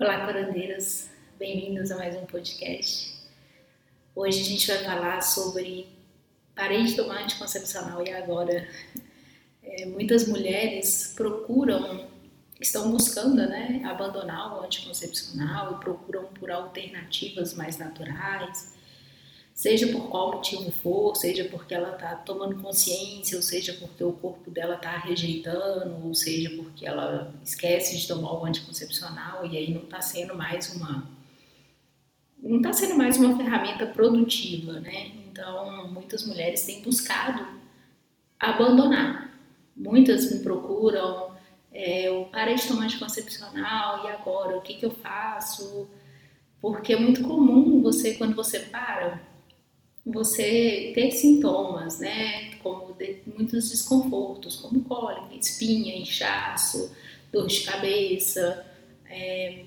Olá, corandeiras, bem-vindos a mais um podcast. Hoje a gente vai falar sobre parei de tomar anticoncepcional e agora. É, muitas mulheres procuram, estão buscando né, abandonar o anticoncepcional e procuram por alternativas mais naturais seja por qual motivo for, seja porque ela está tomando consciência, ou seja porque o corpo dela está rejeitando, ou seja porque ela esquece de tomar o anticoncepcional e aí não está sendo mais uma não está sendo mais uma ferramenta produtiva, né? Então muitas mulheres têm buscado abandonar. Muitas me procuram, é, eu parei de tomar anticoncepcional e agora o que, que eu faço? Porque é muito comum você quando você para você ter sintomas, né, como de, muitos desconfortos, como cólica, espinha, inchaço, dor de cabeça. É,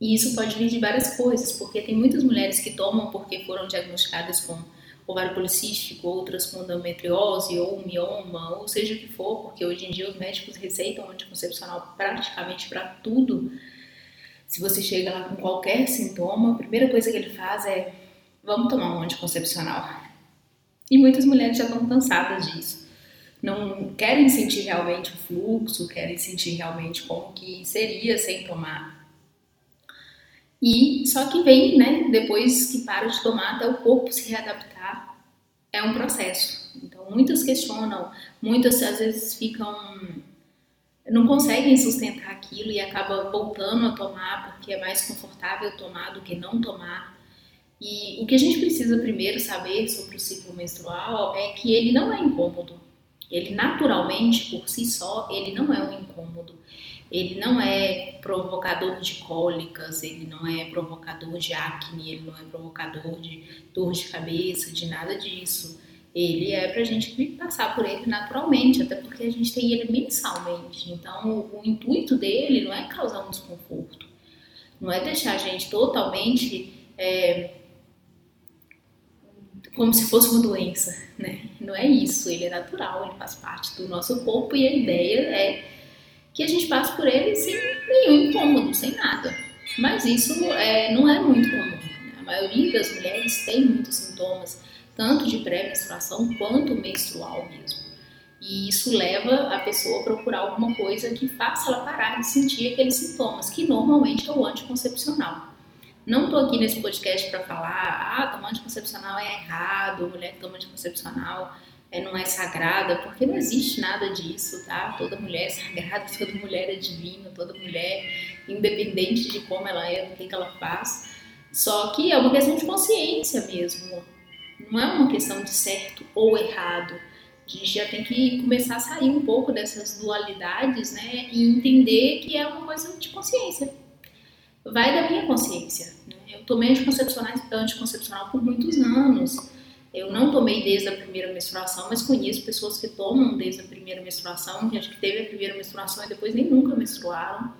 e isso pode vir de várias coisas, porque tem muitas mulheres que tomam porque foram diagnosticadas com ovário policístico, outras com endometriose ou mioma, ou seja o que for, porque hoje em dia os médicos receitam anticoncepcional praticamente para tudo. Se você chega lá com qualquer sintoma, a primeira coisa que ele faz é vamos tomar um anticoncepcional. E muitas mulheres já estão cansadas disso. Não querem sentir realmente o fluxo, querem sentir realmente como que seria sem tomar. E só que vem, né, depois que para de tomar até o corpo se readaptar, é um processo. Então muitas questionam, muitas às vezes ficam não conseguem sustentar aquilo e acaba voltando a tomar porque é mais confortável tomar do que não tomar. E o que a gente precisa primeiro saber sobre o ciclo menstrual é que ele não é incômodo. Ele naturalmente, por si só, ele não é um incômodo. Ele não é provocador de cólicas, ele não é provocador de acne, ele não é provocador de dor de cabeça, de nada disso. Ele é pra gente passar por ele naturalmente, até porque a gente tem ele mensalmente. Então, o, o intuito dele não é causar um desconforto, não é deixar a gente totalmente é, como se fosse uma doença, né? Não é isso, ele é natural, ele faz parte do nosso corpo e a ideia é que a gente passe por ele sem nenhum incômodo, sem nada. Mas isso é, não é muito comum. A maioria das mulheres tem muitos sintomas, tanto de pré-menstruação quanto menstrual mesmo. E isso leva a pessoa a procurar alguma coisa que faça ela parar de sentir aqueles sintomas, que normalmente é o anticoncepcional. Não estou aqui nesse podcast para falar, ah, tomar anticoncepcional é errado, mulher que toma anticoncepcional é, não é sagrada, porque não existe nada disso, tá? Toda mulher é sagrada, toda mulher é divina, toda mulher, independente de como ela é, do que, que ela faz. Só que é uma questão de consciência mesmo, não é uma questão de certo ou errado. A gente já tem que começar a sair um pouco dessas dualidades, né? E entender que é uma coisa de consciência vai da minha consciência. Né? Eu tomei anticoncepcional, anticoncepcional por muitos anos. Eu não tomei desde a primeira menstruação, mas conheço pessoas que tomam desde a primeira menstruação, que acho que teve a primeira menstruação e depois nem nunca menstruaram.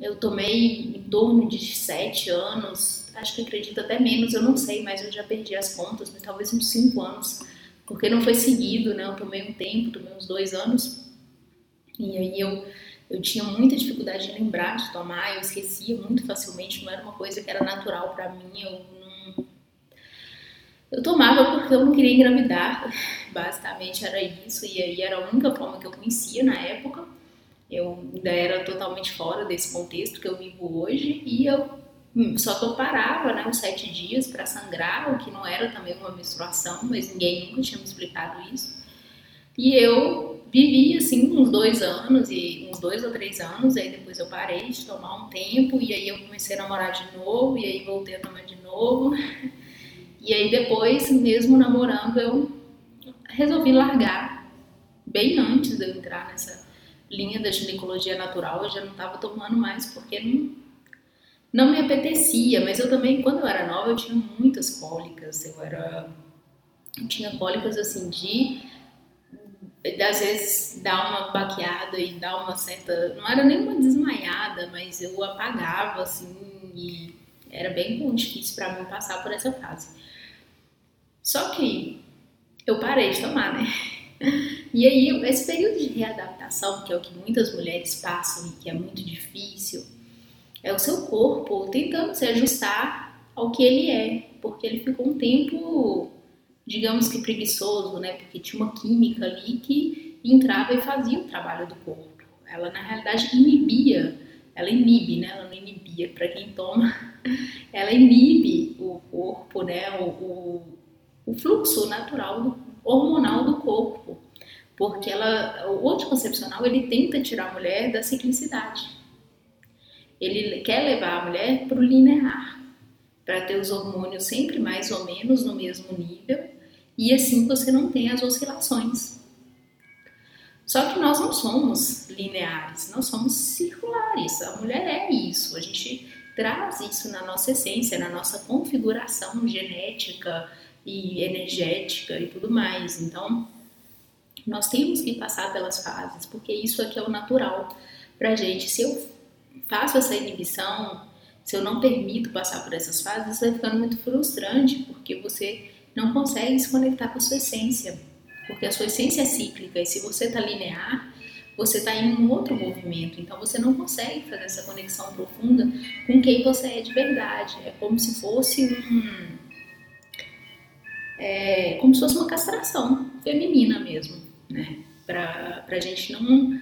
Eu tomei em torno de sete anos, acho que acredito até menos, eu não sei, mas eu já perdi as contas, mas talvez uns cinco anos, porque não foi seguido, né? Eu tomei um tempo, tomei uns dois anos, e aí eu eu tinha muita dificuldade de lembrar de tomar, eu esquecia muito facilmente, não era uma coisa que era natural para mim, eu não... Eu tomava porque eu não queria engravidar, basicamente era isso, e aí era a única forma que eu conhecia na época. Eu ainda era totalmente fora desse contexto que eu vivo hoje, e eu só que eu parava, né, uns sete dias para sangrar, o que não era também uma menstruação, mas ninguém nunca tinha me explicado isso. E eu vivi assim uns dois anos e uns dois ou três anos, aí depois eu parei de tomar um tempo e aí eu comecei a namorar de novo e aí voltei a tomar de novo. E aí depois, mesmo namorando, eu resolvi largar bem antes de eu entrar nessa linha da ginecologia natural, eu já não estava tomando mais porque não, não me apetecia, mas eu também, quando eu era nova, eu tinha muitas cólicas, eu era eu tinha cólicas assim de às vezes dá uma baqueada e dá uma certa. Não era nem uma desmaiada, mas eu apagava assim e era bem difícil para mim passar por essa fase. Só que eu parei de tomar, né? E aí, esse período de readaptação, que é o que muitas mulheres passam e que é muito difícil, É o seu corpo tentando se ajustar ao que ele é, porque ele ficou um tempo, digamos que preguiçoso, né? Porque tinha uma química ali que entrava e fazia o trabalho do corpo. Ela na realidade inibia, ela inibe, né? Ela não inibia para quem toma, ela inibe o corpo, né? O, o, o fluxo natural do, hormonal do corpo, porque ela, o anticoncepcional ele tenta tirar a mulher da ciclicidade. Ele quer levar a mulher para o linear, para ter os hormônios sempre mais ou menos no mesmo nível e assim você não tem as oscilações. Só que nós não somos lineares, nós somos circulares. A mulher é isso. A gente traz isso na nossa essência, na nossa configuração genética e energética e tudo mais. Então, nós temos que passar pelas fases, porque isso aqui é o natural pra gente. Se eu faço essa inibição, se eu não permito passar por essas fases, isso vai ficando muito frustrante, porque você não consegue se conectar com a sua essência, porque a sua essência é cíclica, e se você está linear, você está em um outro movimento, então você não consegue fazer essa conexão profunda com quem você é de verdade. É como se fosse um. É, como se fosse uma castração feminina mesmo, né? Para a gente não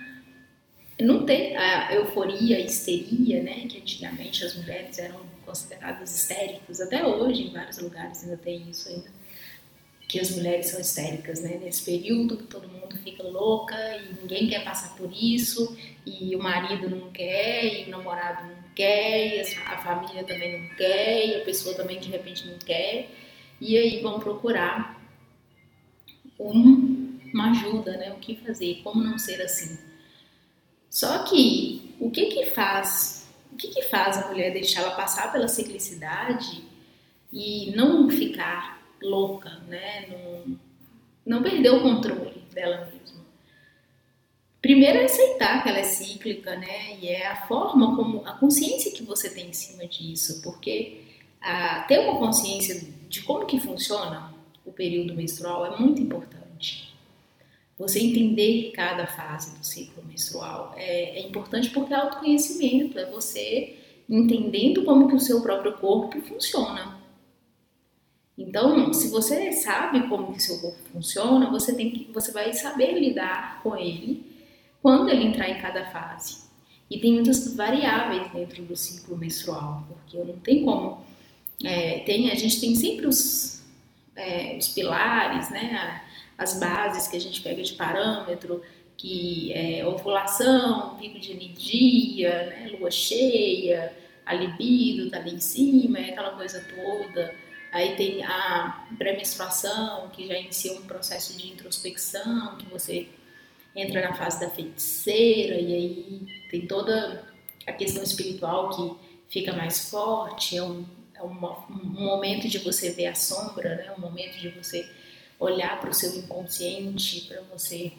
não tem a euforia, a histeria, né, que antigamente as mulheres eram consideradas histéricas, até hoje em vários lugares ainda tem isso ainda, que as mulheres são histéricas, né, nesse período que todo mundo fica louca e ninguém quer passar por isso, e o marido não quer, e o namorado não quer, e a família também não quer, e a pessoa também de repente não quer, e aí vão procurar um, uma ajuda, né, o que fazer, como não ser assim. Só que o que que faz, o que que faz a mulher deixar ela passar pela ciclicidade e não ficar louca, né? Não, não perder o controle dela mesma. Primeiro é aceitar que ela é cíclica, né? E é a forma como a consciência que você tem em cima disso, porque a, ter uma consciência de como que funciona o período menstrual é muito importante. Você entender cada fase do ciclo menstrual é, é importante porque é autoconhecimento, é você entendendo como que o seu próprio corpo funciona. Então, se você sabe como que seu corpo funciona, você tem que, você vai saber lidar com ele quando ele entrar em cada fase. E tem muitas variáveis dentro do ciclo menstrual, porque não tem como. É, tem, a gente tem sempre os, é, os pilares, né? as bases que a gente pega de parâmetro, que é ovulação, pico de energia, né, lua cheia, a libido tá ali em cima, é aquela coisa toda. Aí tem a pré-menstruação, que já inicia um processo de introspecção, que você entra na fase da feiticeira, e aí tem toda a questão espiritual que fica mais forte, é um, é um momento de você ver a sombra, né? um momento de você olhar para o seu inconsciente, para você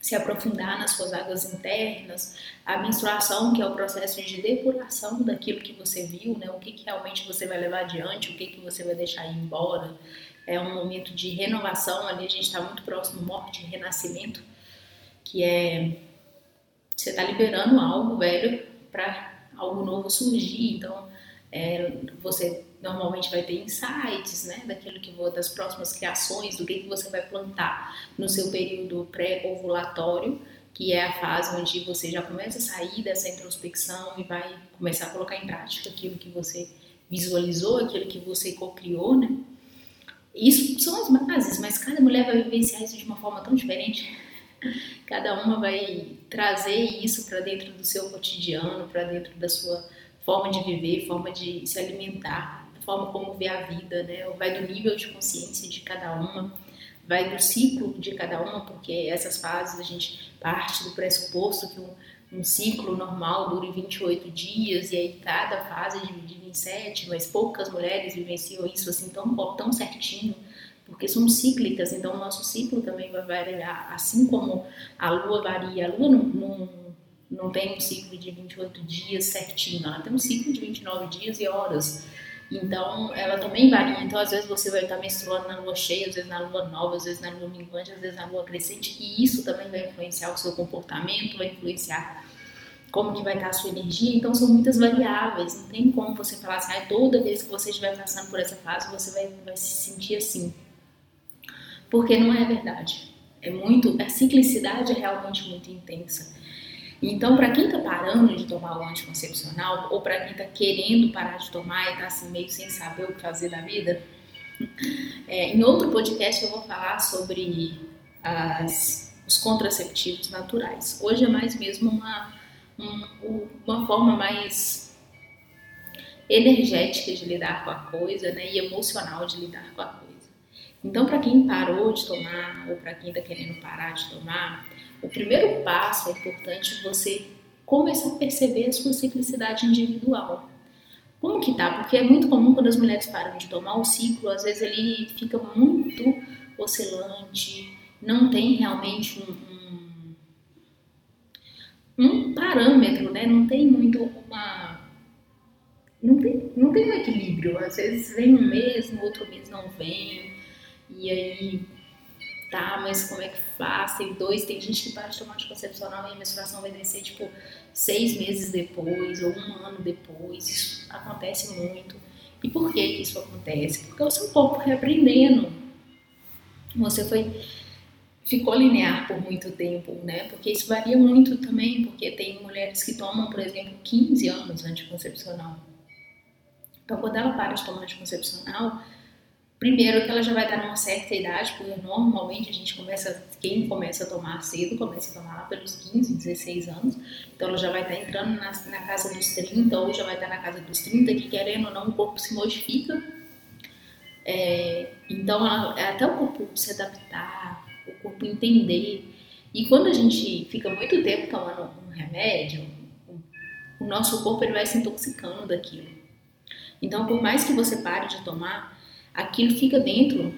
se aprofundar nas suas águas internas, a menstruação, que é o processo de depuração daquilo que você viu, né? o que, que realmente você vai levar adiante, o que, que você vai deixar ir embora. É um momento de renovação, ali a gente está muito próximo morte renascimento, que é você está liberando algo velho para algo novo surgir. Então, é, você normalmente vai ter insights, né, daquilo que vou, das próximas criações, do que, que você vai plantar no seu período pré-ovulatório, que é a fase onde você já começa a sair dessa introspecção e vai começar a colocar em prática aquilo que você visualizou, aquilo que você co-criou, né? Isso são as bases, mas cada mulher vai vivenciar isso de uma forma tão diferente. Cada uma vai trazer isso para dentro do seu cotidiano, para dentro da sua forma de viver, forma de se alimentar, forma como vê a vida, né? Vai do nível de consciência de cada uma, vai do ciclo de cada uma, porque essas fases a gente parte do pressuposto que um, um ciclo normal dure 28 dias e aí cada fase é dividida em sete, mas poucas mulheres vivenciam isso assim tão, tão certinho, porque somos cíclicas, então o nosso ciclo também vai variar, assim como a lua varia. A lua não, não, não tem um ciclo de 28 dias certinho, ela tem um ciclo de 29 dias e horas. Então, ela também varia. Então, às vezes você vai estar menstruando na lua cheia, às vezes na lua nova, às vezes na lua minguante, às vezes na lua crescente, e isso também vai influenciar o seu comportamento, vai influenciar como que vai estar a sua energia, então são muitas variáveis, não tem como você falar assim, ah, toda vez que você estiver passando por essa fase, você vai, vai se sentir assim. Porque não é verdade. É muito, a ciclicidade é realmente muito intensa. Então, para quem está parando de tomar o anticoncepcional, ou para quem está querendo parar de tomar e está assim, meio sem saber o que fazer da vida, é, em outro podcast eu vou falar sobre as, os contraceptivos naturais. Hoje é mais mesmo uma, um, uma forma mais energética de lidar com a coisa né, e emocional de lidar com a coisa. Então, para quem parou de tomar ou para quem está querendo parar de tomar, o primeiro passo é importante você começar a perceber a sua ciclicidade individual. Como que tá? Porque é muito comum quando as mulheres param de tomar o ciclo, às vezes ele fica muito oscilante, não tem realmente um, um, um parâmetro, né? Não tem muito uma. Não tem, não tem um equilíbrio. Às vezes vem um mês, no outro mês não vem. E aí tá, mas como é que faz? Tem dois, tem gente que para de tomar anticoncepcional e a menstruação vai descer, tipo, seis meses depois ou um ano depois. Isso acontece muito. E por que isso acontece? Porque o seu corpo reaprendendo. Você foi ficou linear por muito tempo, né? Porque isso varia muito também, porque tem mulheres que tomam, por exemplo, 15 anos anticoncepcional. Então, quando ela para de tomar anticoncepcional, Primeiro que ela já vai estar numa certa idade, porque normalmente a gente começa, quem começa a tomar cedo, começa a tomar lá pelos 15, 16 anos, então ela já vai estar entrando na, na casa dos 30, ou já vai estar na casa dos 30, que querendo ou não, o corpo se modifica. É, então, ela, é até o corpo se adaptar, o corpo entender. E quando a gente fica muito tempo tomando um remédio, o nosso corpo ele vai se intoxicando daquilo. Então, por mais que você pare de tomar, aquilo fica dentro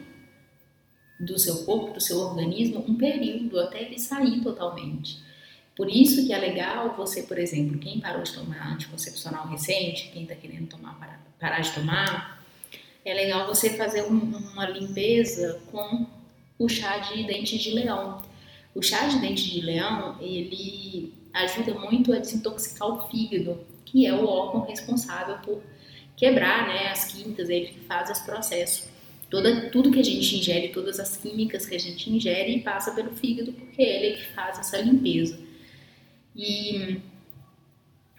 do seu corpo, do seu organismo, um período até ele sair totalmente. Por isso que é legal você, por exemplo, quem parou de tomar anticoncepcional recente, quem está querendo tomar, parar, parar de tomar, é legal você fazer um, uma limpeza com o chá de dente de leão. O chá de dente de leão, ele ajuda muito a desintoxicar o fígado, que é o órgão responsável por quebrar né, as químicas, ele que faz esse processo. Toda, tudo que a gente ingere, todas as químicas que a gente ingere passa pelo fígado, porque é ele que faz essa limpeza. E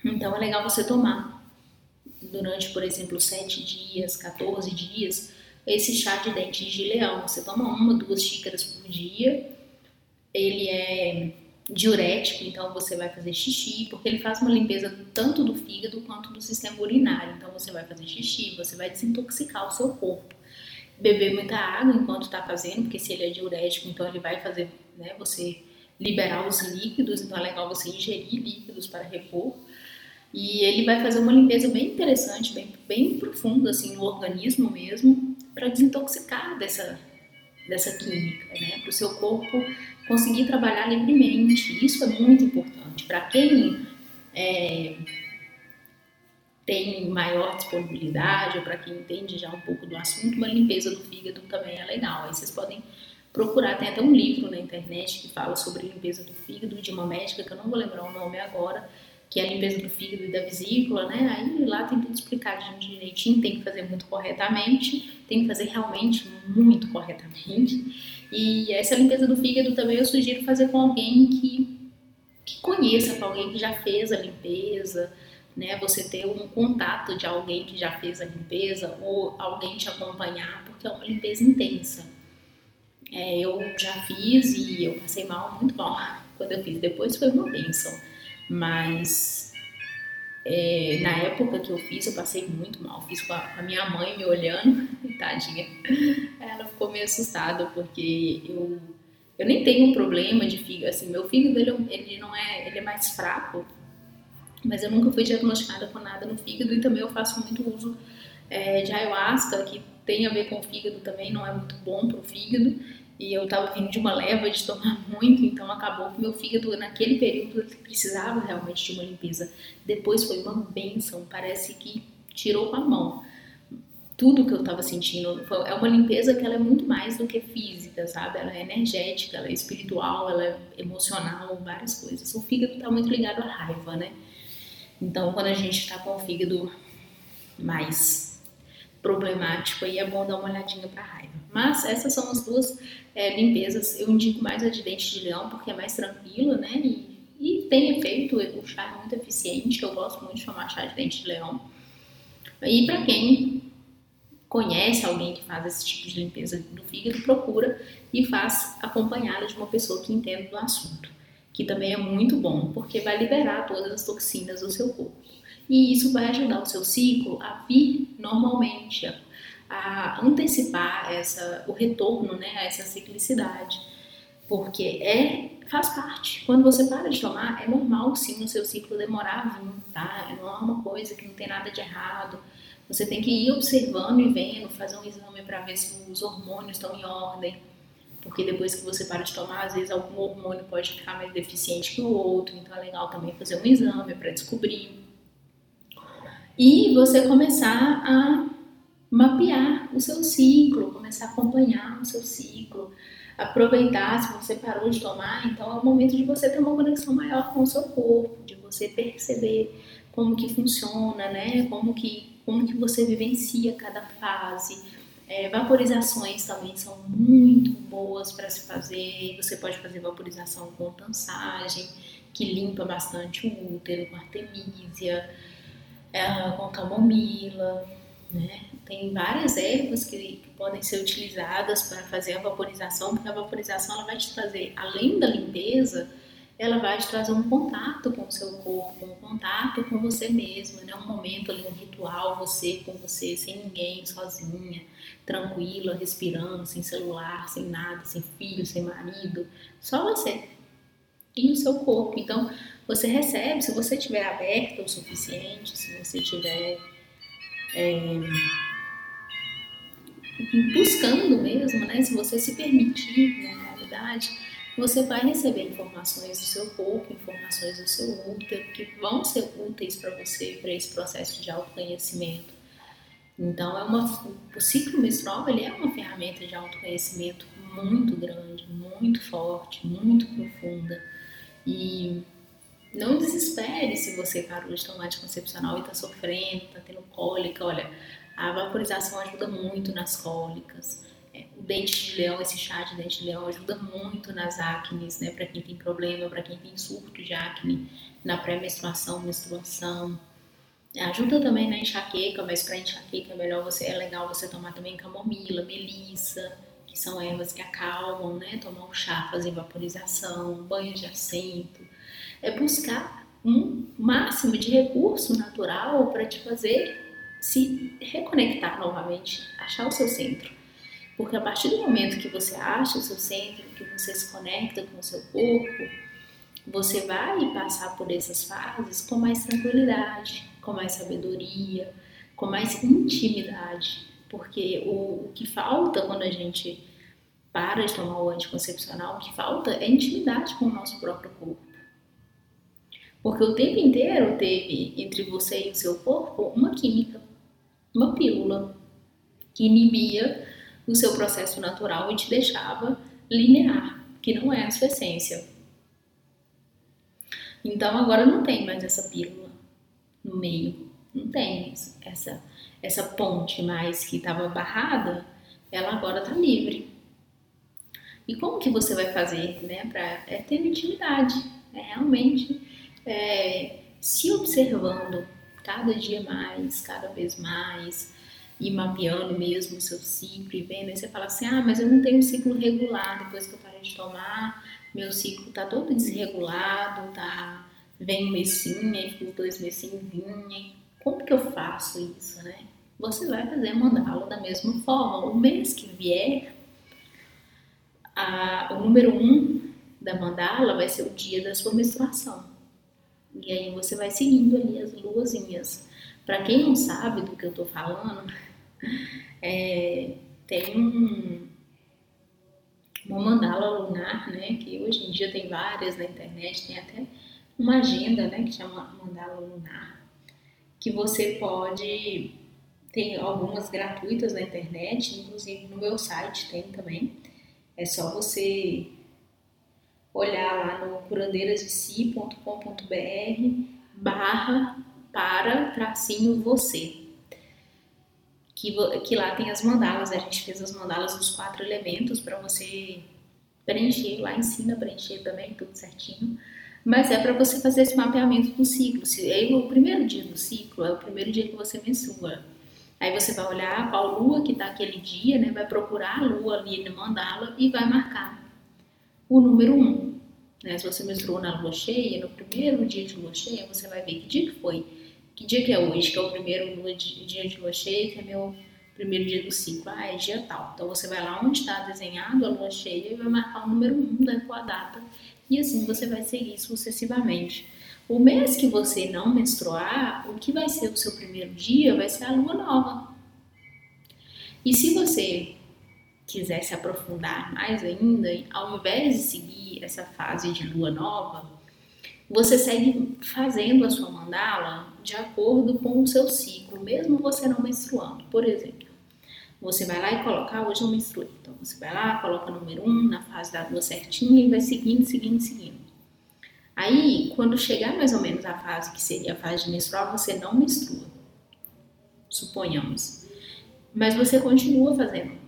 então é legal você tomar durante, por exemplo, 7 dias, 14 dias, esse chá de dente de leão. Você toma uma, duas xícaras por dia. Ele é diurético, então você vai fazer xixi, porque ele faz uma limpeza tanto do fígado quanto do sistema urinário. Então você vai fazer xixi, você vai desintoxicar o seu corpo. Beber muita água enquanto está fazendo, porque se ele é diurético, então ele vai fazer né, você liberar os líquidos, então é legal você ingerir líquidos para repor. E ele vai fazer uma limpeza bem interessante, bem, bem profunda assim, no organismo mesmo, para desintoxicar dessa, dessa química, né? Para o seu corpo conseguir trabalhar livremente. Isso é muito importante. Para quem é, tem maior disponibilidade ou para quem entende já um pouco do assunto, uma limpeza do fígado também é legal. Aí vocês podem procurar, tem até um livro na internet que fala sobre limpeza do fígado de uma médica, que eu não vou lembrar o nome agora, que é a limpeza do fígado e da vesícula, né? Aí lá tem tudo explicado direitinho, tem que fazer muito corretamente, tem que fazer realmente muito corretamente. E essa limpeza do fígado também eu sugiro fazer com alguém que, que conheça, com alguém que já fez a limpeza, né? Você ter um contato de alguém que já fez a limpeza ou alguém te acompanhar, porque é uma limpeza intensa. É, eu já fiz e eu passei mal, muito mal quando eu fiz. Depois foi uma bênção mas é, na época que eu fiz, eu passei muito mal. Fiz com a, a, minha mãe me olhando, tadinha. Ela ficou meio assustada porque eu, eu nem tenho um problema de fígado. Assim, meu fígado ele, ele não é, ele é mais fraco, mas eu nunca fui diagnosticada com nada no fígado e também eu faço muito uso é, de ayahuasca que tem a ver com o fígado também, não é muito bom para o fígado e eu estava vindo de uma leva de tomar muito, então acabou que meu fígado naquele período precisava realmente de uma limpeza. Depois foi uma benção, parece que tirou com a mão. tudo que eu estava sentindo. É uma limpeza que ela é muito mais do que física, sabe? Ela é energética, ela é espiritual, ela é emocional, várias coisas. O fígado está muito ligado à raiva, né? Então, quando a gente está com o fígado mais problemático, aí é bom dar uma olhadinha para raiva. Mas essas são as duas é, limpezas. Eu indico mais a de dente de leão porque é mais tranquila, né? E, e tem efeito, o chá é muito eficiente. Eu gosto muito de tomar chá de dente de leão. E para quem conhece alguém que faz esse tipo de limpeza do fígado, procura e faz acompanhada de uma pessoa que entende do assunto, que também é muito bom, porque vai liberar todas as toxinas do seu corpo. E isso vai ajudar o seu ciclo a vir normalmente, a, antecipar essa, o retorno né, a essa ciclicidade. Porque é, faz parte. Quando você para de tomar, é normal sim o seu ciclo demorar a vir, tá? Não é uma coisa que não tem nada de errado você tem que ir observando e vendo, fazer um exame para ver se os hormônios estão em ordem. Porque depois que você para de tomar, às vezes algum hormônio pode ficar mais deficiente que o outro. Então é legal também fazer um exame para descobrir. E você começar a mapear o seu ciclo, começar a acompanhar o seu ciclo, aproveitar se você parou de tomar, então é o momento de você ter uma conexão maior com o seu corpo, de você perceber como que funciona, né? Como que como que você vivencia cada fase. É, vaporizações também são muito boas para se fazer. Você pode fazer vaporização com tansagem, que limpa bastante o útero, com artemisia, é, com camomila. Né? Tem várias ervas que, que, podem ser utilizadas para fazer a vaporização, porque a vaporização ela vai te trazer, além da limpeza, ela vai te trazer um contato com o seu corpo, um contato com você mesma, né? Um momento ali, um ritual, você com você, sem ninguém, sozinha, tranquila, respirando, sem celular, sem nada, sem filho, sem marido, só você e o seu corpo. Então, você recebe, se você estiver aberta o suficiente, se você estiver é, buscando mesmo, né? Se você se permitir, na realidade, você vai receber informações do seu corpo, informações do seu útero, que vão ser úteis para você, para esse processo de autoconhecimento. Então, é uma, o ciclo menstrual ele é uma ferramenta de autoconhecimento muito grande, muito forte, muito profunda. E não desespere se você parou de tomar anticoncepcional e está sofrendo, está tendo cólica. Olha, a vaporização ajuda muito nas cólicas o dente de leão, esse chá de dente de leão ajuda muito nas acnes, né? Para quem tem problema, para quem tem surto de acne na pré-menstruação, menstruação. Ajuda também na enxaqueca, mas para enxaqueca é melhor você, é legal você tomar também camomila, melissa, que são ervas que acalmam, né? Tomar um chá, fazer vaporização, banho de assento. É buscar um máximo de recurso natural para te fazer se reconectar novamente, achar o seu centro. Porque a partir do momento que você acha o seu centro, que você se conecta com o seu corpo, você vai passar por essas fases com mais tranquilidade, com mais sabedoria, com mais intimidade. Porque o, o que falta quando a gente para de tomar o anticoncepcional, o que falta é intimidade com o nosso próprio corpo. Porque o tempo inteiro teve entre você e o seu corpo uma química, uma pílula que inibia o seu processo natural e te deixava linear, que não é a sua essência. Então agora não tem mais essa pílula no meio, não tem essa essa ponte mais que estava barrada, ela agora está livre. E como que você vai fazer, né, para é ter intimidade, é realmente é, se observando cada dia mais, cada vez mais, ir mapeando mesmo o seu ciclo e vendo, aí você fala assim, ah, mas eu não tenho um ciclo regular depois que eu parei de tomar, meu ciclo tá todo desregulado, tá, vem um mesinho, aí fica dois mesinhos como que eu faço isso, né? Você vai fazer a mandala da mesma forma, o mês que vier, a, o número um da mandala vai ser o dia da sua menstruação. E aí você vai seguindo ali as luazinhas. Para quem não sabe do que eu tô falando, é, tem um, uma mandala lunar, né? Que hoje em dia tem várias na internet, tem até uma agenda, né? Que chama mandala lunar, que você pode tem algumas gratuitas na internet, inclusive no meu site tem também. É só você olhar lá no curandeirasdesi.com.br barra para tracinho você. Que, que lá tem as mandalas, a gente fez as mandalas dos quatro elementos para você preencher, lá ensina a preencher também, tudo certinho. Mas é para você fazer esse mapeamento do ciclo. Se, aí, o primeiro dia do ciclo é o primeiro dia que você menstrua. Aí você vai olhar qual lua que está aquele dia, né? Vai procurar a lua ali no mandala e vai marcar o número 1. Um, né? Se você menstruou na lua cheia, no primeiro dia de lua cheia, você vai ver que dia que foi. Que dia que é hoje, que é o primeiro dia de lua cheia, que é meu primeiro dia do ciclo. Ah, é dia tal. Então você vai lá onde está desenhado a lua cheia e vai marcar o número 1 um da tua data e assim você vai seguir sucessivamente. O mês que você não menstruar, o que vai ser o seu primeiro dia vai ser a lua nova. E se você quiser se aprofundar mais ainda, ao invés de seguir essa fase de lua nova, você segue fazendo a sua mandala de acordo com o seu ciclo, mesmo você não menstruando. Por exemplo, você vai lá e coloca, ah, hoje eu menstruei. Então você vai lá, coloca o número 1 um, na fase da lua certinha e vai seguindo, seguindo, seguindo. Aí, quando chegar mais ou menos a fase que seria a fase de menstruar, você não menstrua. Suponhamos. Mas você continua fazendo.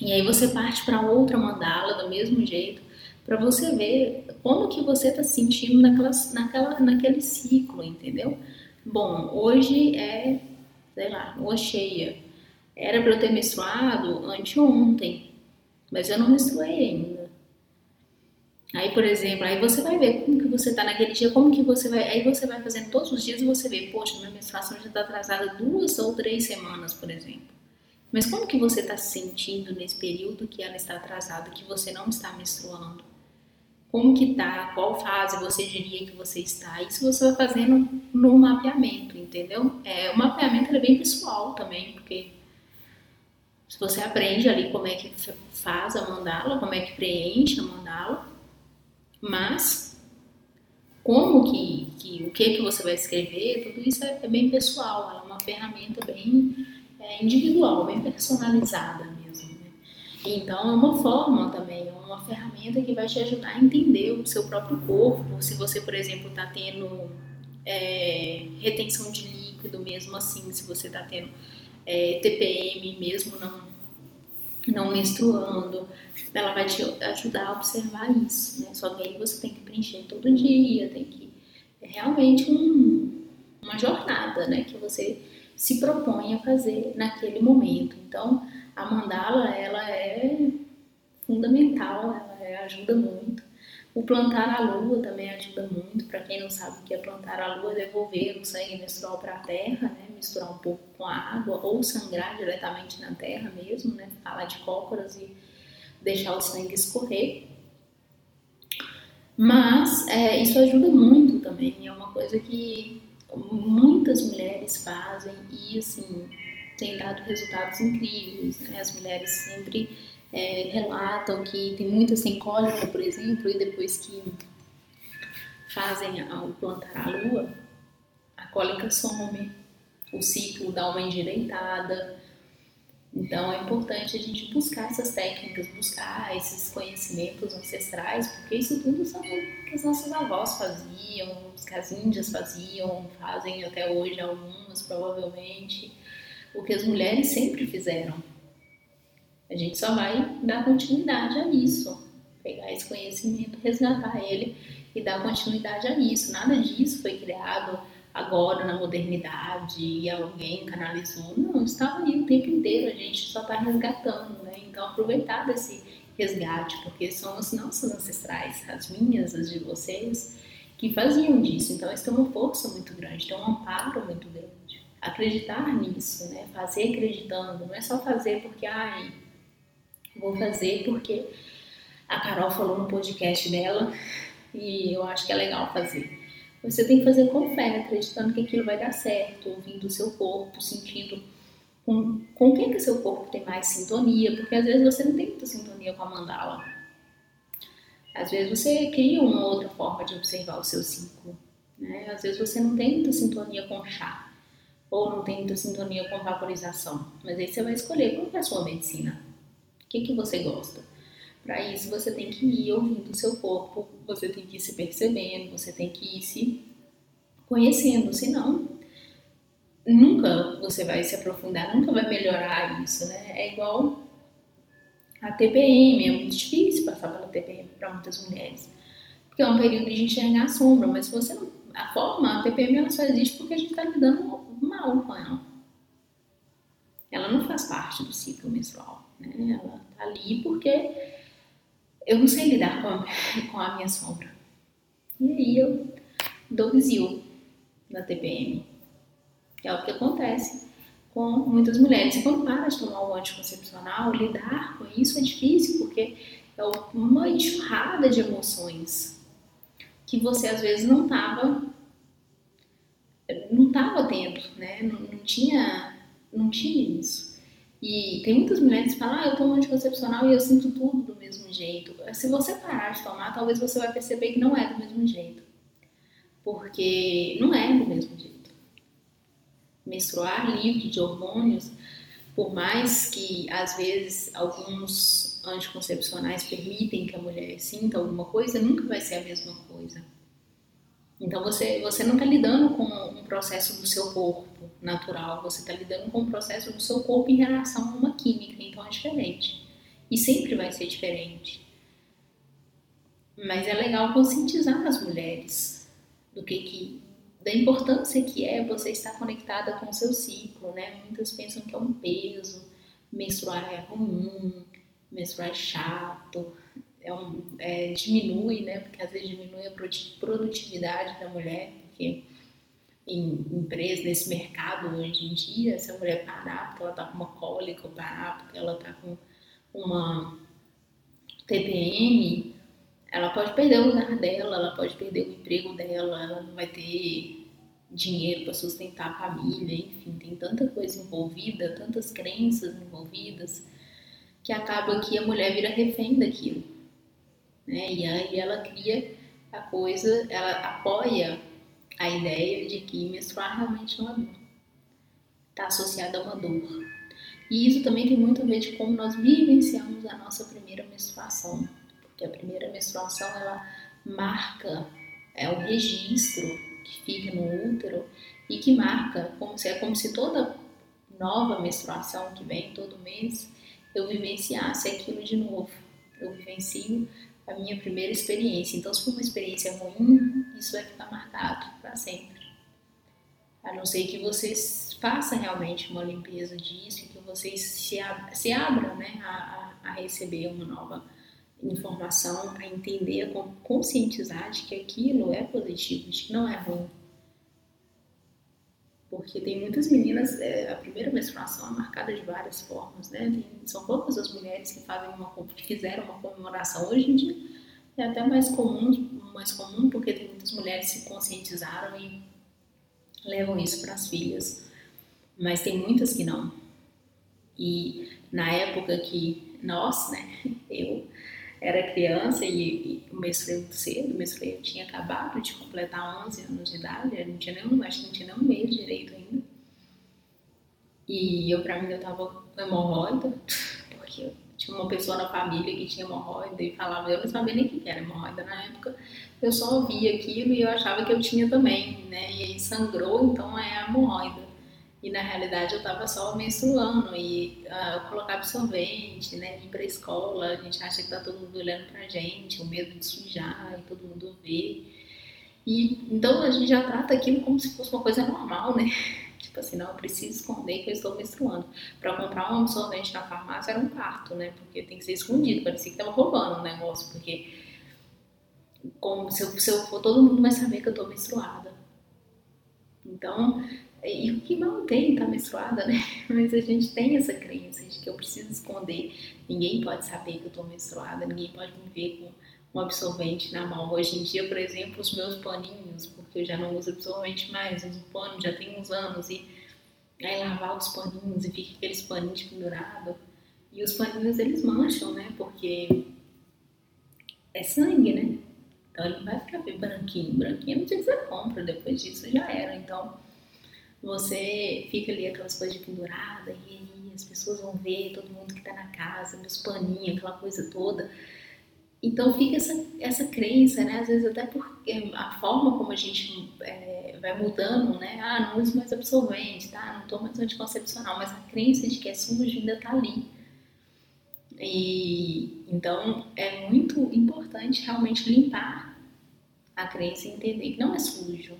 E aí você parte para outra mandala do mesmo jeito, para você ver como que você está sentindo naquela, naquela, naquele ciclo, entendeu? Bom, hoje é, sei lá, lua cheia era para eu ter menstruado anteontem, mas eu não menstruei ainda. Aí, por exemplo, aí você vai ver como que você tá naquele dia, como que você vai. Aí você vai fazendo todos os dias e você vê, poxa, minha menstruação já tá atrasada duas ou três semanas, por exemplo. Mas como que você está se sentindo nesse período que ela está atrasada, que você não está menstruando? Como que tá? Qual fase você diria que você está? Isso você vai fazendo no mapeamento, entendeu? É, o mapeamento é bem pessoal também, porque se você aprende ali como é que faz a mandala, como é que preenche a mandala, mas como que, que o que que você vai escrever, tudo isso é, é bem pessoal, é uma ferramenta bem é, individual, bem personalizada mesmo. Né? Então é uma forma também, é uma ferramenta que vai te ajudar a entender o seu próprio corpo. Se você, por exemplo, está tendo é, retenção de líquido mesmo assim, se você está tendo é, TPM mesmo não, não menstruando, ela vai te ajudar a observar isso, né? Só que aí você tem que preencher todo dia, tem que é realmente um, uma jornada, né? Que você se propõe a fazer naquele momento. Então, a mandala ela é fundamental, ela é, ajuda muito. O plantar a lua também ajuda muito. Para quem não sabe o que é plantar a lua, devolver o sangue menstrual para a terra, né? misturar um pouco com a água ou sangrar diretamente na terra mesmo, né? falar de cócoras e deixar o sangue escorrer. Mas é, isso ajuda muito também. É uma coisa que muitas mulheres fazem e assim tem dado resultados incríveis. Né? As mulheres sempre é, relatam que tem muitas sem cólica, por exemplo, e depois que fazem o plantar a lua, a cólica some, o ciclo dá uma endireitada. Então é importante a gente buscar essas técnicas, buscar esses conhecimentos ancestrais, porque isso tudo são que as nossas avós faziam, que as índias faziam, fazem até hoje algumas provavelmente, o que as mulheres sempre fizeram. A gente só vai dar continuidade a isso, pegar esse conhecimento, resgatar ele e dar continuidade a isso. Nada disso foi criado agora na modernidade e alguém canalizou. Não, estava aí o tempo inteiro, a gente só está resgatando, né? Então aproveitar desse resgate, porque são as nossas ancestrais, as minhas, as de vocês, que faziam disso. Então isso tem uma força muito grande, tem um amparo muito grande. Acreditar nisso, né? Fazer acreditando, não é só fazer porque, ai, Vou fazer porque a Carol falou no podcast dela e eu acho que é legal fazer. Você tem que fazer com fé, acreditando que aquilo vai dar certo, ouvindo o seu corpo, sentindo com, com quem que seu corpo tem mais sintonia, porque às vezes você não tem muita sintonia com a mandala. Às vezes você cria uma outra forma de observar o seu ciclo. Né? Às vezes você não tem muita sintonia com chá. ou não tem muita sintonia com vaporização. Mas aí você vai escolher qual é a sua medicina. O que, que você gosta? Para isso, você tem que ir ouvindo o seu corpo, você tem que ir se percebendo, você tem que ir se conhecendo, senão nunca você vai se aprofundar, nunca vai melhorar isso, né? É igual a TPM, é muito difícil passar pela TPM para muitas mulheres, porque é um período de enxergar a sombra, mas se você não, a forma, a TPM ela só existe porque a gente está lidando mal com ela. Ela não faz parte do ciclo menstrual, né? Ela tá ali porque eu não sei lidar com a, com a minha sombra. E aí eu dou vizio na TPM. É o que acontece com muitas mulheres. E quando para de tomar o anticoncepcional, lidar com isso é difícil, porque é uma enxurrada de emoções que você às vezes não estava não estava tendo, né? Não, não, tinha não tinha isso. E tem muitas mulheres que falam, ah, eu tomo anticoncepcional e eu sinto tudo do mesmo jeito. Se você parar de tomar, talvez você vai perceber que não é do mesmo jeito. Porque não é do mesmo jeito menstruar livre de hormônios, por mais que às vezes alguns anticoncepcionais permitem que a mulher sinta alguma coisa, nunca vai ser a mesma coisa. Então você, você não está lidando com um processo do seu corpo natural, você está lidando com um processo do seu corpo em relação a uma química, então é diferente. E sempre vai ser diferente. Mas é legal conscientizar as mulheres do que, que da importância que é você estar conectada com o seu ciclo, né? Muitas pensam que é um peso, menstruar é ruim, menstruar é chato, é um, é, diminui, né? Porque às vezes diminui a produtividade da mulher, porque em empresas, nesse mercado hoje em dia, se a mulher parar porque ela tá com uma cólica, ou parar porque ela tá com uma TPM, ela pode perder o lugar dela, ela pode perder o emprego dela, ela não vai ter dinheiro para sustentar a família, enfim, tem tanta coisa envolvida, tantas crenças envolvidas, que acaba que a mulher vira refém daquilo. Né? E aí ela cria a coisa, ela apoia a ideia de que menstruar realmente é uma dor. Está associada a uma dor. E isso também tem muito a ver de como nós vivenciamos a nossa primeira menstruação que a primeira menstruação ela marca é o registro que fica no útero e que marca como se é como se toda nova menstruação que vem todo mês eu vivenciasse aquilo de novo. Eu vivencio a minha primeira experiência. Então, se for uma experiência ruim, isso vai ficar marcado para sempre. A não ser que vocês façam realmente uma limpeza disso, que vocês se, ab se abram né, a, a, receber uma nova informação, a entender, a conscientizar de que aquilo é positivo, de que não é ruim. Porque tem muitas meninas, é, a primeira menstruação é marcada de várias formas, né? Tem, são poucas as mulheres que fazem uma, que fizeram uma comemoração. Hoje em dia é até mais comum, mais comum porque tem muitas mulheres que se conscientizaram e levam isso para as filhas. Mas tem muitas que não. E na época que nós, né, eu era criança e, e o muito cedo, o tinha acabado de completar 11 anos de idade, não tinha nenhum, acho que não tinha nem um mês direito ainda. E eu, pra mim, eu tava com hemorroida, porque tinha uma pessoa na família que tinha hemorroida e falava, eu não sabia nem o que era hemorroida na época, eu só ouvia aquilo e eu achava que eu tinha também, né? E aí sangrou, então é hemorroida. E na realidade eu estava só menstruando e uh, colocar absorvente, né? Ir para a escola, a gente acha que tá todo mundo olhando pra gente, o medo de sujar e todo mundo ver. E então a gente já trata aquilo como se fosse uma coisa normal, né? Tipo assim, não, eu preciso esconder que eu estou menstruando. Para comprar um absorvente na farmácia era um parto, né? Porque tem que ser escondido, parecia que tava roubando o negócio, porque como se eu, se eu for, todo mundo vai saber que eu estou menstruada. Então, e o que mantém tá menstruada, né? Mas a gente tem essa crença de que eu preciso esconder. Ninguém pode saber que eu tô menstruada, ninguém pode me ver com um absorvente na mão. Hoje em dia, por exemplo, os meus paninhos, porque eu já não uso absorvente mais, uso pano já tem uns anos e aí lavar os paninhos e fica aqueles paninhos pendurados. E os paninhos eles mancham, né? Porque é sangue, né? Então ele vai ficar bem branquinho. Branquinho não sei se você compra, depois disso já era. Então você fica ali aquelas coisas de pendurada e aí as pessoas vão ver todo mundo que está na casa, meus paninhos, aquela coisa toda. Então fica essa, essa crença, né? Às vezes até porque a forma como a gente é, vai mudando, né? Ah, não uso mais absorvente, tá? Não tomo mais anticoncepcional, mas a crença de que é sujo ainda tá ali. E então é muito importante realmente limpar a crença e entender que não é sujo,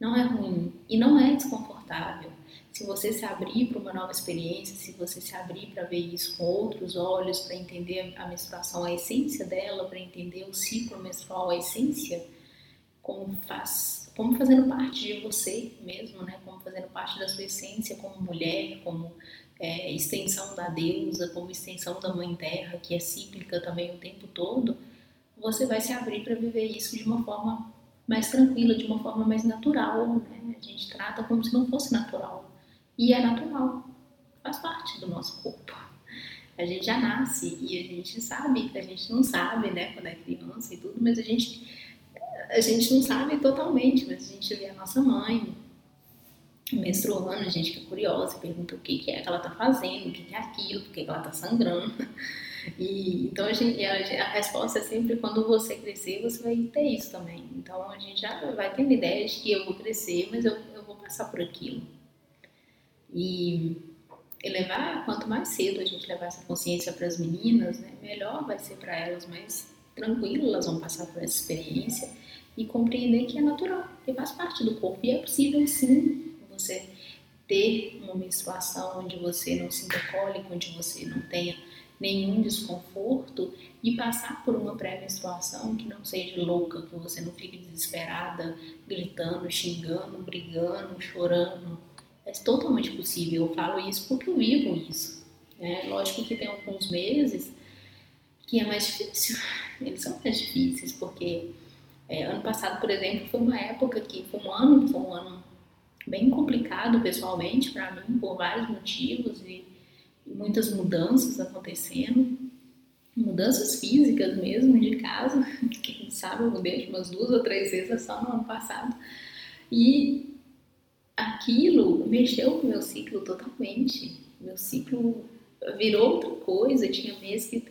não é ruim e não é desconfortável. Se você se abrir para uma nova experiência, se você se abrir para ver isso com outros olhos, para entender a menstruação, a essência dela, para entender o ciclo menstrual, a essência, como faz, como fazendo parte de você mesmo, né? Como fazendo parte da sua essência como mulher, como é, extensão da deusa, como extensão da mãe terra, que é cíclica também o tempo todo, você vai se abrir para viver isso de uma forma mais tranquila, de uma forma mais natural. Né? A gente trata como se não fosse natural. E é natural, faz parte do nosso corpo. A gente já nasce e a gente sabe, a gente não sabe, né, quando é criança e tudo, mas a gente, a gente não sabe totalmente, mas a gente vê a nossa mãe menstruando, a gente fica curiosa, pergunta o que, que é que ela tá fazendo, o que, que é aquilo, por que, que ela tá sangrando. E, então a, gente, a, a, resposta é sempre quando você crescer, você vai ter isso também. Então a gente já vai tendo ideia de que eu vou crescer, mas eu, eu vou passar por aquilo. E levar, quanto mais cedo a gente levar essa consciência para as meninas, né, melhor vai ser para elas, mais tranquilo elas vão passar por essa experiência e compreender que é natural, que faz parte do corpo. E é possível sim você ter uma menstruação onde você não sinta cólica, onde você não tenha nenhum desconforto e passar por uma pré-menstruação que não seja louca, que você não fique desesperada, gritando, xingando, brigando, chorando. É totalmente possível. Eu falo isso porque eu vivo isso. Né? Lógico que tem alguns meses que é mais difícil. Eles são mais difíceis porque é, ano passado, por exemplo, foi uma época que foi um ano, foi um ano bem complicado pessoalmente para mim por vários motivos e muitas mudanças acontecendo, mudanças físicas mesmo de casa, quem sabe eu mudei umas duas ou três vezes só no ano passado. E aquilo mexeu com o meu ciclo totalmente. Meu ciclo virou outra coisa, tinha meses que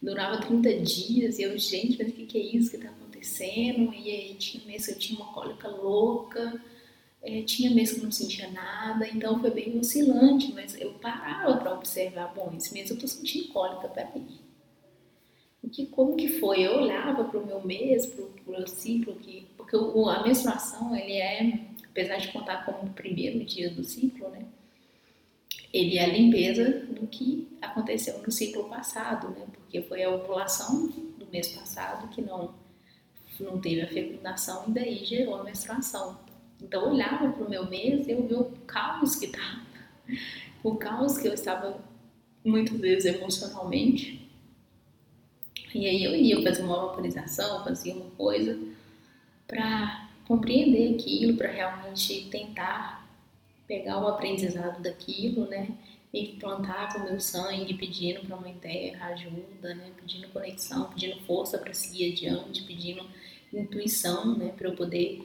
durava 30 dias e eu, gente, mas o que, que é isso que está acontecendo? E aí tinha meses que eu tinha uma cólica louca é, tinha mês que não sentia nada, então foi bem oscilante, mas eu parava para observar, bom, esse mês eu tô sentindo cólica, peraí. O que, como que foi? Eu olhava para o meu mês, para o meu ciclo, que, porque o, a menstruação, ele é, apesar de contar como o primeiro dia do ciclo, né? Ele é a limpeza do que aconteceu no ciclo passado, né? Porque foi a ovulação do mês passado que não, não teve a fecundação e daí gerou a menstruação. Então eu olhava para o meu mês e eu via o caos que estava, o caos que eu estava muitas vezes emocionalmente. E aí eu ia fazer uma vaporização, fazia uma coisa para compreender aquilo, para realmente tentar pegar o aprendizado daquilo, né? E plantar com o meu sangue, pedindo para a Mãe Terra ajuda, né? Pedindo conexão, pedindo força para seguir adiante, pedindo intuição, né? Para eu poder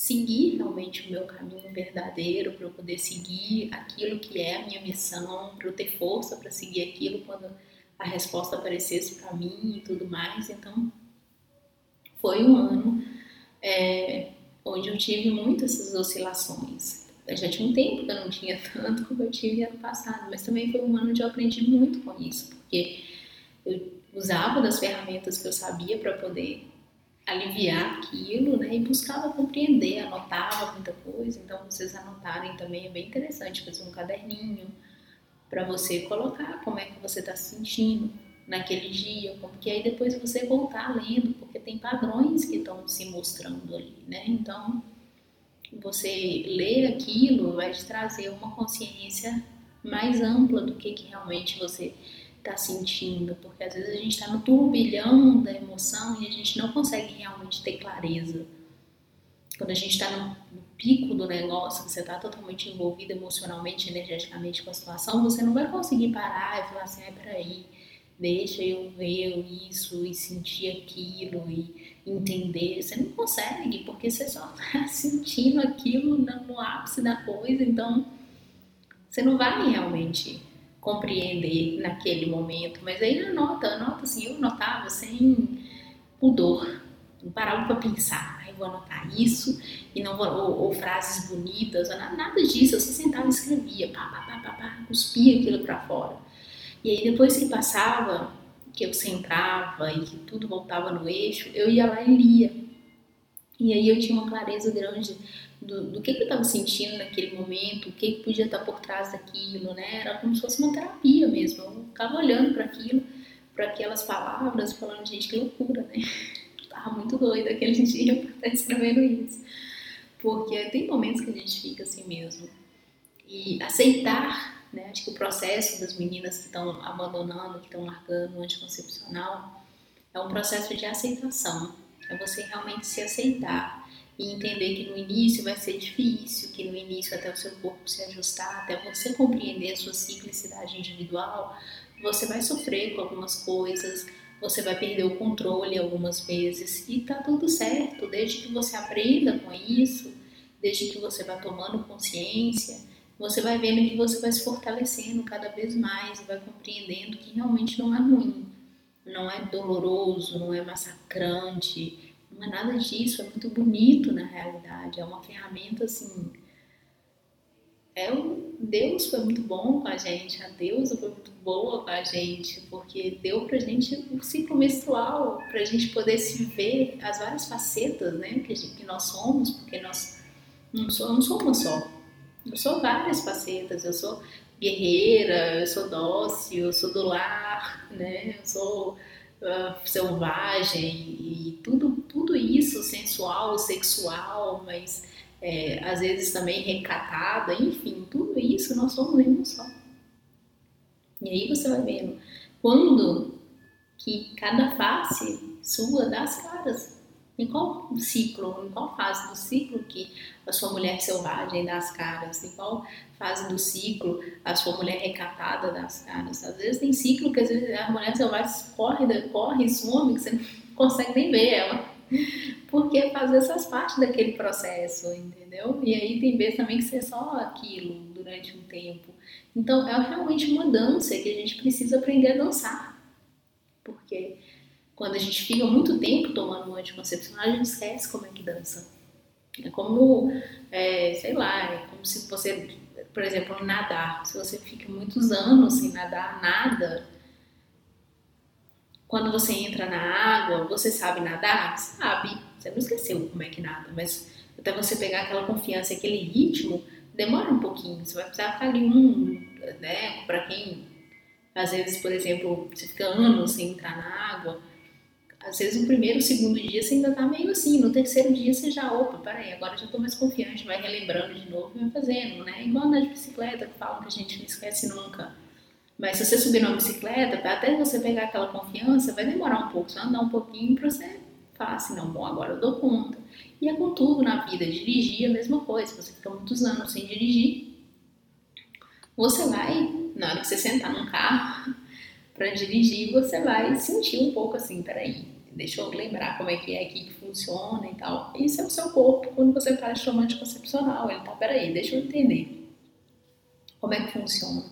seguir realmente o meu caminho verdadeiro, para eu poder seguir aquilo que é a minha missão, para eu ter força para seguir aquilo quando a resposta aparecesse para mim e tudo mais. Então, foi um ano é, onde eu tive muitas essas oscilações. Eu já tinha um tempo que eu não tinha tanto como eu tive ano passado, mas também foi um ano onde eu aprendi muito com isso, porque eu usava das ferramentas que eu sabia para poder aliviar aquilo, né? E buscava compreender, anotava muita coisa. Então, vocês anotarem também é bem interessante fazer um caderninho para você colocar como é que você está se sentindo naquele dia, porque aí depois você voltar lendo, porque tem padrões que estão se mostrando ali, né? Então, você ler aquilo vai te trazer uma consciência mais ampla do que, que realmente você está sentindo, porque às vezes a gente está no turbilhão da emoção e a gente não consegue realmente ter clareza. Quando a gente está no, pico do negócio, que você está totalmente envolvido emocionalmente, energeticamente com a situação, você não vai conseguir parar e falar assim, ai, peraí, deixa eu ver isso e sentir aquilo e entender. Você não consegue, porque você só está sentindo aquilo no ápice da coisa, então você não vai realmente compreender naquele momento. Mas aí anota, anota assim, eu anotava sem pudor, não parava para pensar. Aí vou anotar isso e não vou, ou, ou frases bonitas, nada disso. Eu só sentava e escrevia, pá, pá, pá, pá, pá, cuspia aquilo para fora. E aí depois que passava, que eu centrava e que tudo voltava no eixo, eu ia lá e lia. E aí eu tinha uma clareza grande do, do que, que eu estava sentindo naquele momento, o que, que podia estar por trás daquilo, né? Era como se fosse uma terapia mesmo. Eu ficava olhando para aquilo, para aquelas palavras, falando, gente, que loucura, né? Tava muito doida aquele dia para estar escrevendo isso. Porque tem momentos que a gente fica assim mesmo. E aceitar, né? Acho que o processo das meninas que estão abandonando, que estão largando o anticoncepcional, é um processo de aceitação. É você realmente se aceitar e entender que no início vai ser difícil, que no início até o seu corpo se ajustar, até você compreender a sua ciclicidade individual, você vai sofrer com algumas coisas, você vai perder o controle algumas vezes. E tá tudo certo, desde que você aprenda com isso, desde que você vá tomando consciência, você vai vendo que você vai se fortalecendo cada vez mais, vai compreendendo que realmente não é ruim, não é doloroso, não é massacrante, não é nada disso, é muito bonito na realidade, é uma ferramenta assim. É um, Deus foi muito bom com a gente, a deusa foi muito boa com a gente, porque deu pra gente o ciclo menstrual, pra gente poder se ver as várias facetas né, que, gente, que nós somos, porque nós não, sou, não sou uma só. Eu sou várias facetas, eu sou guerreira, eu sou dócil, eu sou do lar, né? Eu sou uh, selvagem e tudo, tudo isso, sensual, sexual, mas é, às vezes também recatada, enfim, tudo isso nós somos uma só. E aí você vai vendo quando que cada face sua dá as caras. Em qual ciclo, em qual fase do ciclo que a sua mulher selvagem dá as caras? Em qual fase do ciclo a sua mulher recatada dá as caras? Às vezes tem ciclo que às vezes a mulher selvagem corre, corre, some, que você não consegue nem ver ela. Porque faz essas partes daquele processo, entendeu? E aí tem vezes também que você é só aquilo durante um tempo. Então é realmente uma dança que a gente precisa aprender a dançar. Porque quando a gente fica muito tempo tomando um anticoncepcional, a gente esquece como é que dança. É como, é, sei lá, é como se você, por exemplo, nadar. Se você fica muitos anos sem nadar nada, quando você entra na água, você sabe nadar? Sabe. Você não esqueceu como é que nada, mas até você pegar aquela confiança, aquele ritmo, demora um pouquinho. Você vai precisar ficar ali um, né? Para quem, às vezes, por exemplo, você fica anos sem entrar na água, às vezes no primeiro, segundo dia você ainda tá meio assim, no terceiro dia você já, opa, peraí, agora já tô mais confiante, vai relembrando de novo e vai fazendo, né? Igual andar de bicicleta, que falam que a gente não esquece nunca. Mas se você subir numa bicicleta, até você pegar aquela confiança, vai demorar um pouco, vai andar um pouquinho pra você falar assim, não, bom, agora eu dou conta. E é com tudo na vida, dirigir é a mesma coisa, você fica muitos anos sem dirigir, você vai, na hora que você sentar num carro, para dirigir, você vai sentir um pouco assim, peraí, deixa eu lembrar como é que é aqui que funciona e tal. Isso é o seu corpo quando você faz chama anticoncepcional. Ele tá, peraí, deixa eu entender como é que funciona.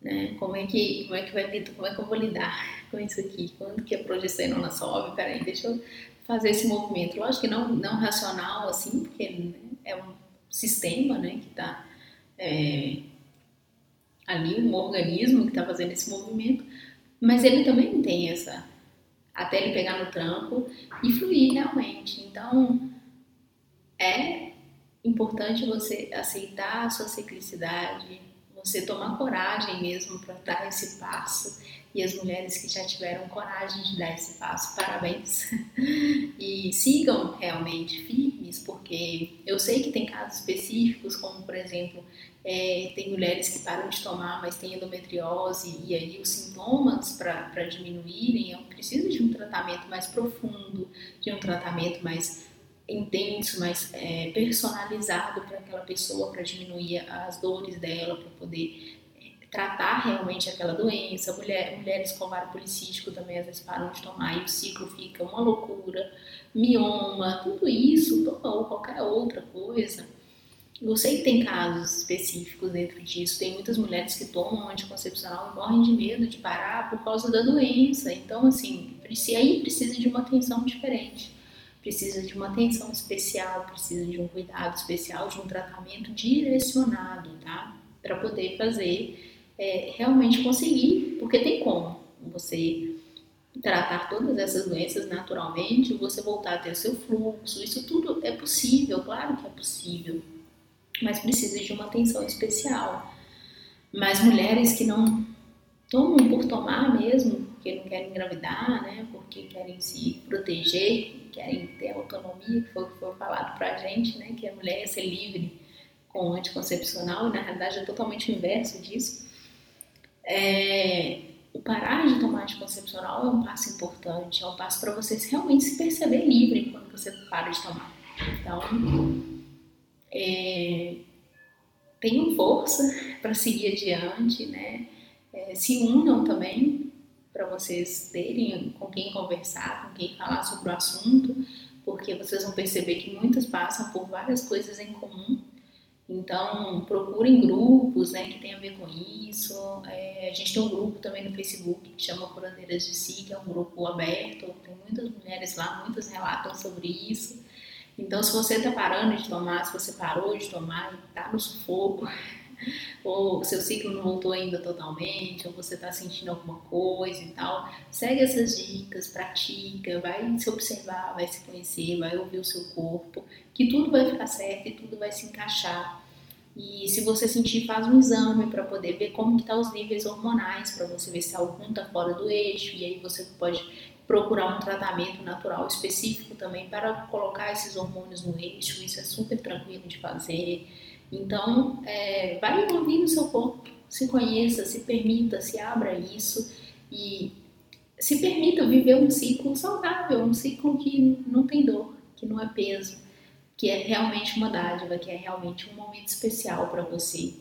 Né? Como é que como é que vai como é que eu vou lidar com isso aqui? Quando que a progesterona sobe? Peraí, deixa eu fazer esse movimento. Lógico que não não racional assim, porque né, é um sistema, né, que está é, ali um organismo que está fazendo esse movimento, mas ele também tem essa até ele pegar no tranco e fluir realmente. Então é importante você aceitar a sua ciclicidade, você tomar coragem mesmo para dar esse passo. E as mulheres que já tiveram coragem de dar esse passo, parabéns. e sigam realmente firmes, porque eu sei que tem casos específicos, como por exemplo é, tem mulheres que param de tomar, mas têm endometriose, e aí os sintomas para diminuírem, eu preciso de um tratamento mais profundo, de um tratamento mais intenso, mais é, personalizado para aquela pessoa, para diminuir as dores dela, para poder é, tratar realmente aquela doença. Mulher, mulheres com ovário policístico também às vezes param de tomar e o ciclo fica uma loucura. Mioma, tudo isso, ou qualquer outra coisa. Eu sei que tem casos específicos dentro disso. Tem muitas mulheres que tomam anticoncepcional e morrem de medo de parar por causa da doença. Então, assim, aí precisa de uma atenção diferente. Precisa de uma atenção especial, precisa de um cuidado especial, de um tratamento direcionado, tá? Para poder fazer é, realmente conseguir, porque tem como você tratar todas essas doenças naturalmente, você voltar a ter seu fluxo, isso tudo é possível, claro que é possível, mas precisa de uma atenção especial. Mas mulheres que não tomam por tomar mesmo, porque não querem engravidar, né, porque querem se proteger, querem ter autonomia, que foi o que foi falado pra gente, né, que a mulher ia ser livre com o anticoncepcional, e na realidade é totalmente o inverso disso é, o parar de tomar anticoncepcional é um passo importante, é um passo para você realmente se perceber livre quando você para de tomar. Então, é, tenham força para seguir adiante, né? É, se unam também para vocês terem com quem conversar, com quem falar sobre o assunto, porque vocês vão perceber que muitas passam por várias coisas em comum então, procurem grupos né, que tem a ver com isso. É, a gente tem um grupo também no Facebook que chama Curandeiras de Si, que é um grupo aberto. Tem muitas mulheres lá, muitas relatam sobre isso. Então, se você está parando de tomar, se você parou de tomar e está no sufoco, ou seu ciclo não voltou ainda totalmente, ou você está sentindo alguma coisa e tal, segue essas dicas, pratica, vai se observar, vai se conhecer, vai ouvir o seu corpo, que tudo vai ficar certo e tudo vai se encaixar. E se você sentir, faz um exame para poder ver como que tá os níveis hormonais, para você ver se algum está fora do eixo, e aí você pode procurar um tratamento natural específico também para colocar esses hormônios no eixo, isso é super tranquilo de fazer. Então, é, vai ouvindo o seu corpo, se conheça, se permita, se abra isso e se permita viver um ciclo saudável, um ciclo que não tem dor, que não é peso, que é realmente uma dádiva, que é realmente um momento especial para você,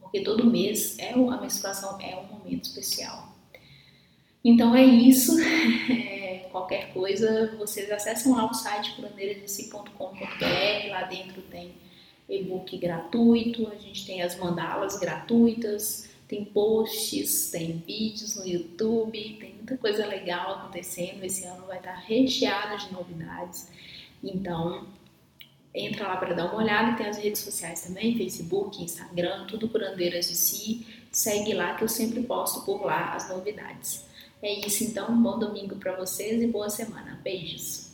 porque todo mês é a menstruação é um momento especial. Então é isso. É, qualquer coisa, vocês acessam lá o site curandeirasdeci.com.br, lá dentro tem e-book gratuito, a gente tem as mandalas gratuitas, tem posts, tem vídeos no YouTube, tem muita coisa legal acontecendo. Esse ano vai estar recheado de novidades. Então, entra lá para dar uma olhada. Tem as redes sociais também, Facebook, Instagram, tudo Curandeiras de Si. Segue lá que eu sempre posto por lá as novidades. É isso então, bom domingo para vocês e boa semana. Beijos!